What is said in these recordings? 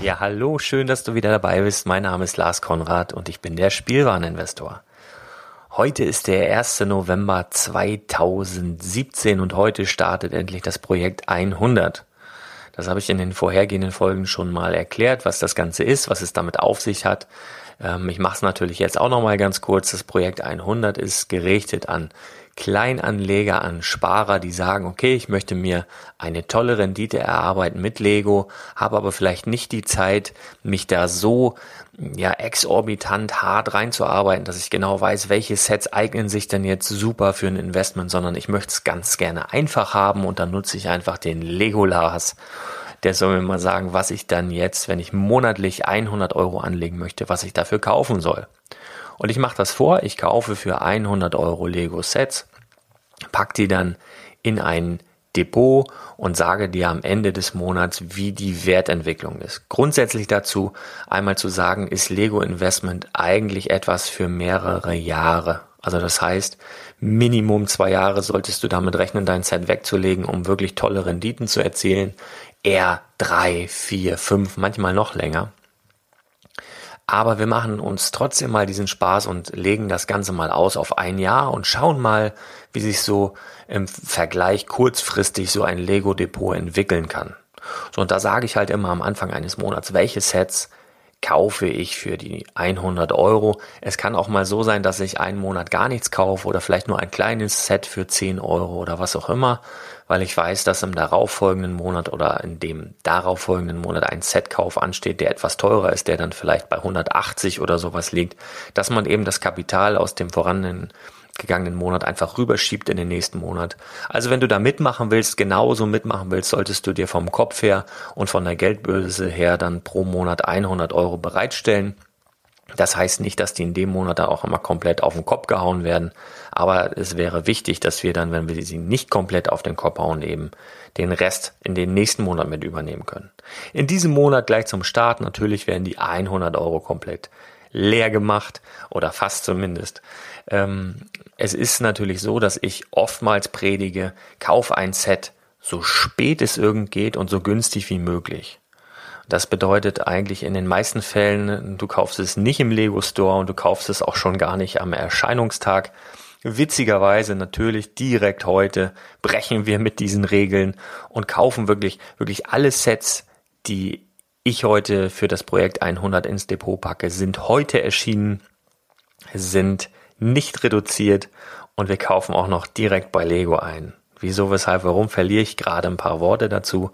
Ja, hallo, schön, dass du wieder dabei bist. Mein Name ist Lars Konrad und ich bin der Spielwareninvestor. Heute ist der 1. November 2017 und heute startet endlich das Projekt 100. Das habe ich in den vorhergehenden Folgen schon mal erklärt, was das Ganze ist, was es damit auf sich hat. Ähm, ich mache es natürlich jetzt auch noch mal ganz kurz. Das Projekt 100 ist gerichtet an Kleinanleger, an Sparer, die sagen, okay, ich möchte mir eine tolle Rendite erarbeiten mit Lego, habe aber vielleicht nicht die Zeit, mich da so ja exorbitant hart reinzuarbeiten, dass ich genau weiß, welche Sets eignen sich denn jetzt super für ein Investment, sondern ich möchte es ganz gerne einfach haben und dann nutze ich einfach den Legolas. Der soll mir mal sagen, was ich dann jetzt, wenn ich monatlich 100 Euro anlegen möchte, was ich dafür kaufen soll. Und ich mache das vor, ich kaufe für 100 Euro Lego Sets, pack die dann in ein Depot und sage dir am Ende des Monats, wie die Wertentwicklung ist. Grundsätzlich dazu einmal zu sagen, ist Lego Investment eigentlich etwas für mehrere Jahre. Also das heißt, Minimum zwei Jahre solltest du damit rechnen, dein Set wegzulegen, um wirklich tolle Renditen zu erzielen. Eher drei, vier, fünf, manchmal noch länger. Aber wir machen uns trotzdem mal diesen Spaß und legen das Ganze mal aus auf ein Jahr und schauen mal, wie sich so im Vergleich kurzfristig so ein Lego-Depot entwickeln kann. So, und da sage ich halt immer am Anfang eines Monats, welche Sets kaufe ich für die 100 Euro. Es kann auch mal so sein, dass ich einen Monat gar nichts kaufe oder vielleicht nur ein kleines Set für 10 Euro oder was auch immer, weil ich weiß, dass im darauffolgenden Monat oder in dem darauffolgenden Monat ein Setkauf ansteht, der etwas teurer ist, der dann vielleicht bei 180 oder sowas liegt, dass man eben das Kapital aus dem vorhandenen gegangenen Monat einfach rüberschiebt in den nächsten Monat. Also wenn du da mitmachen willst, genauso mitmachen willst, solltest du dir vom Kopf her und von der Geldbörse her dann pro Monat 100 Euro bereitstellen. Das heißt nicht, dass die in dem Monat da auch immer komplett auf den Kopf gehauen werden, aber es wäre wichtig, dass wir dann, wenn wir sie nicht komplett auf den Kopf hauen, eben den Rest in den nächsten Monat mit übernehmen können. In diesem Monat gleich zum Start natürlich werden die 100 Euro komplett leer gemacht oder fast zumindest. Ähm, es ist natürlich so, dass ich oftmals predige, kauf ein Set so spät es irgend geht und so günstig wie möglich. Das bedeutet eigentlich in den meisten Fällen, du kaufst es nicht im Lego Store und du kaufst es auch schon gar nicht am Erscheinungstag. Witzigerweise natürlich direkt heute brechen wir mit diesen Regeln und kaufen wirklich, wirklich alle Sets, die ich heute für das Projekt 100 ins Depot packe, sind heute erschienen, sind nicht reduziert und wir kaufen auch noch direkt bei Lego ein. Wieso, weshalb, warum verliere ich gerade ein paar Worte dazu.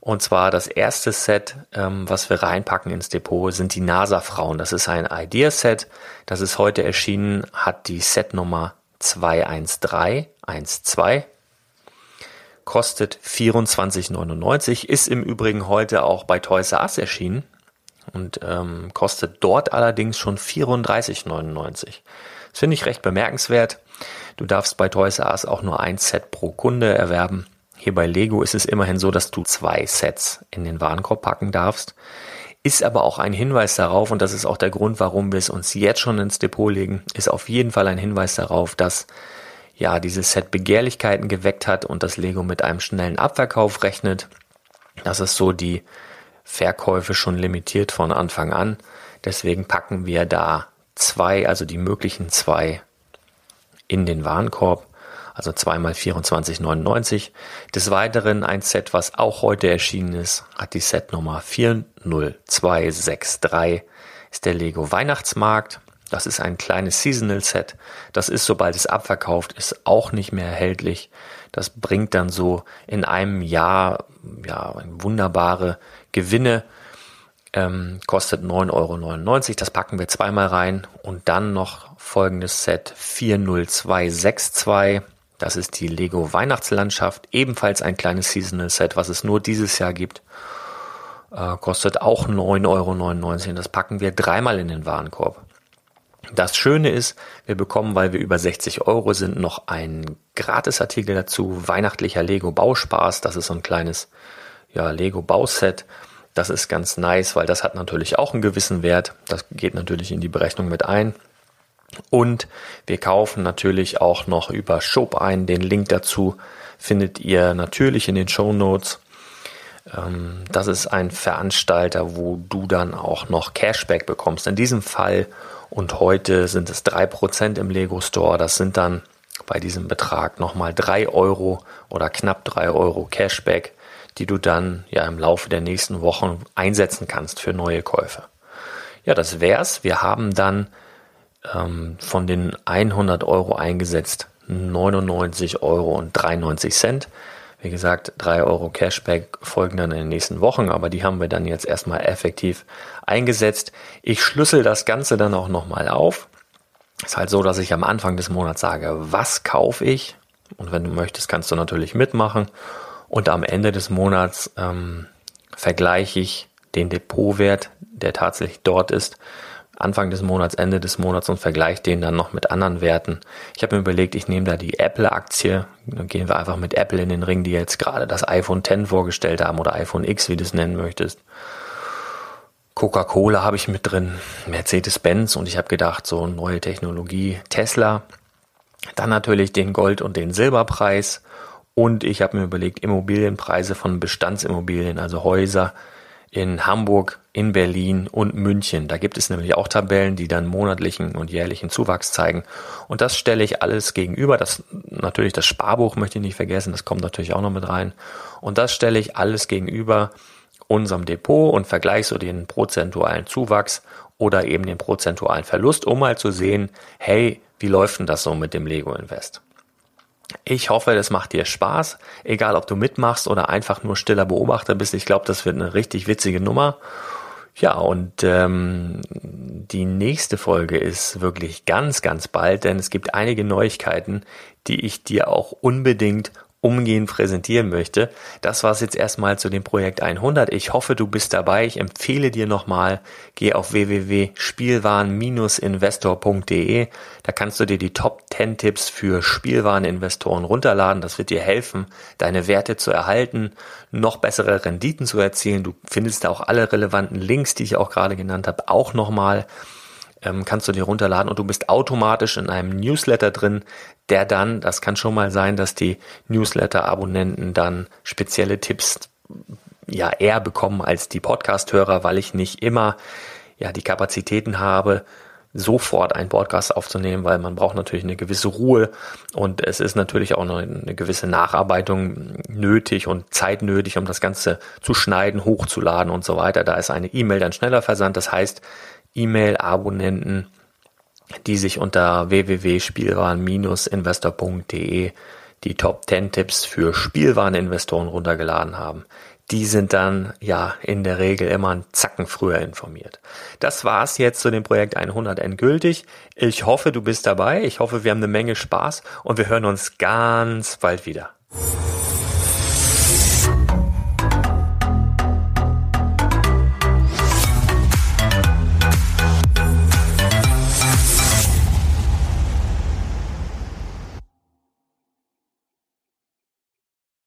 Und zwar das erste Set, ähm, was wir reinpacken ins Depot, sind die NASA-Frauen. Das ist ein Idea-Set. Das ist heute erschienen, hat die Setnummer 21312. Kostet 24,99. Ist im Übrigen heute auch bei Toys R Us erschienen. Und ähm, kostet dort allerdings schon 34,99. Das finde ich recht bemerkenswert. Du darfst bei Toys R Us auch nur ein Set pro Kunde erwerben. Hier bei Lego ist es immerhin so, dass du zwei Sets in den Warenkorb packen darfst. Ist aber auch ein Hinweis darauf, und das ist auch der Grund, warum wir es uns jetzt schon ins Depot legen, ist auf jeden Fall ein Hinweis darauf, dass ja dieses Set Begehrlichkeiten geweckt hat und das Lego mit einem schnellen Abverkauf rechnet. Das ist so die Verkäufe schon limitiert von Anfang an. Deswegen packen wir da zwei, also die möglichen zwei in den Warenkorb. Also zweimal 24,99. Des Weiteren ein Set, was auch heute erschienen ist, hat die Setnummer 40263, ist der Lego Weihnachtsmarkt. Das ist ein kleines Seasonal Set. Das ist, sobald es abverkauft ist, auch nicht mehr erhältlich. Das bringt dann so in einem Jahr ja wunderbare Gewinne ähm, kostet 9,99 Euro. Das packen wir zweimal rein. Und dann noch folgendes Set 40262. Das ist die Lego Weihnachtslandschaft. Ebenfalls ein kleines Seasonal Set, was es nur dieses Jahr gibt. Äh, kostet auch 9,99 Euro. Das packen wir dreimal in den Warenkorb. Das Schöne ist, wir bekommen, weil wir über 60 Euro sind, noch einen Gratisartikel dazu. Weihnachtlicher Lego Bauspaß. Das ist so ein kleines ja, Lego Bauset das ist ganz nice, weil das hat natürlich auch einen gewissen Wert. Das geht natürlich in die Berechnung mit ein. Und wir kaufen natürlich auch noch über Shop ein. Den Link dazu findet ihr natürlich in den Show Notes. Ähm, das ist ein Veranstalter, wo du dann auch noch Cashback bekommst. In diesem Fall und heute sind es drei Prozent im Lego Store. Das sind dann bei diesem Betrag nochmal drei Euro oder knapp drei Euro Cashback die du dann ja im Laufe der nächsten Wochen einsetzen kannst für neue Käufe. Ja, das wär's. Wir haben dann ähm, von den 100 Euro eingesetzt 99 Euro und 93 Cent. Wie gesagt, 3 Euro Cashback folgen dann in den nächsten Wochen, aber die haben wir dann jetzt erstmal effektiv eingesetzt. Ich schlüssel das Ganze dann auch nochmal auf. Ist halt so, dass ich am Anfang des Monats sage, was kaufe ich? Und wenn du möchtest, kannst du natürlich mitmachen. Und am Ende des Monats ähm, vergleiche ich den Depotwert, der tatsächlich dort ist, Anfang des Monats, Ende des Monats und vergleiche den dann noch mit anderen Werten. Ich habe mir überlegt, ich nehme da die Apple-Aktie, dann gehen wir einfach mit Apple in den Ring, die jetzt gerade das iPhone X vorgestellt haben oder iPhone X, wie du es nennen möchtest. Coca-Cola habe ich mit drin, Mercedes-Benz und ich habe gedacht, so neue Technologie, Tesla. Dann natürlich den Gold- und den Silberpreis und ich habe mir überlegt, Immobilienpreise von Bestandsimmobilien, also Häuser in Hamburg, in Berlin und München. Da gibt es nämlich auch Tabellen, die dann monatlichen und jährlichen Zuwachs zeigen. Und das stelle ich alles gegenüber. Das natürlich das Sparbuch möchte ich nicht vergessen, das kommt natürlich auch noch mit rein. Und das stelle ich alles gegenüber unserem Depot und vergleichst du den prozentualen Zuwachs oder eben den prozentualen Verlust, um mal zu sehen, hey, wie läuft denn das so mit dem Lego Invest? Ich hoffe, das macht dir Spaß, egal ob du mitmachst oder einfach nur stiller Beobachter bist. Ich glaube, das wird eine richtig witzige Nummer. Ja, und ähm, die nächste Folge ist wirklich ganz, ganz bald, denn es gibt einige Neuigkeiten, die ich dir auch unbedingt umgehend präsentieren möchte. Das war es jetzt erstmal zu dem Projekt 100. Ich hoffe, du bist dabei. Ich empfehle dir nochmal, geh auf www.spielwaren-investor.de. Da kannst du dir die Top 10 Tipps für Spielwareninvestoren runterladen. Das wird dir helfen, deine Werte zu erhalten, noch bessere Renditen zu erzielen. Du findest da auch alle relevanten Links, die ich auch gerade genannt habe, auch nochmal ähm, kannst du dir runterladen und du bist automatisch in einem Newsletter drin, der dann, das kann schon mal sein, dass die Newsletter-Abonnenten dann spezielle Tipps ja eher bekommen als die Podcast-Hörer, weil ich nicht immer ja die Kapazitäten habe, sofort einen Podcast aufzunehmen, weil man braucht natürlich eine gewisse Ruhe und es ist natürlich auch eine, eine gewisse Nacharbeitung nötig und Zeit nötig, um das Ganze zu schneiden, hochzuladen und so weiter. Da ist eine E-Mail dann schneller versandt. Das heißt, E-Mail-Abonnenten, die sich unter www.spielwaren-investor.de die Top 10 Tipps für Spielwareninvestoren runtergeladen haben. Die sind dann ja in der Regel immer einen Zacken früher informiert. Das war's jetzt zu dem Projekt 100 endgültig. Ich hoffe, du bist dabei. Ich hoffe, wir haben eine Menge Spaß und wir hören uns ganz bald wieder.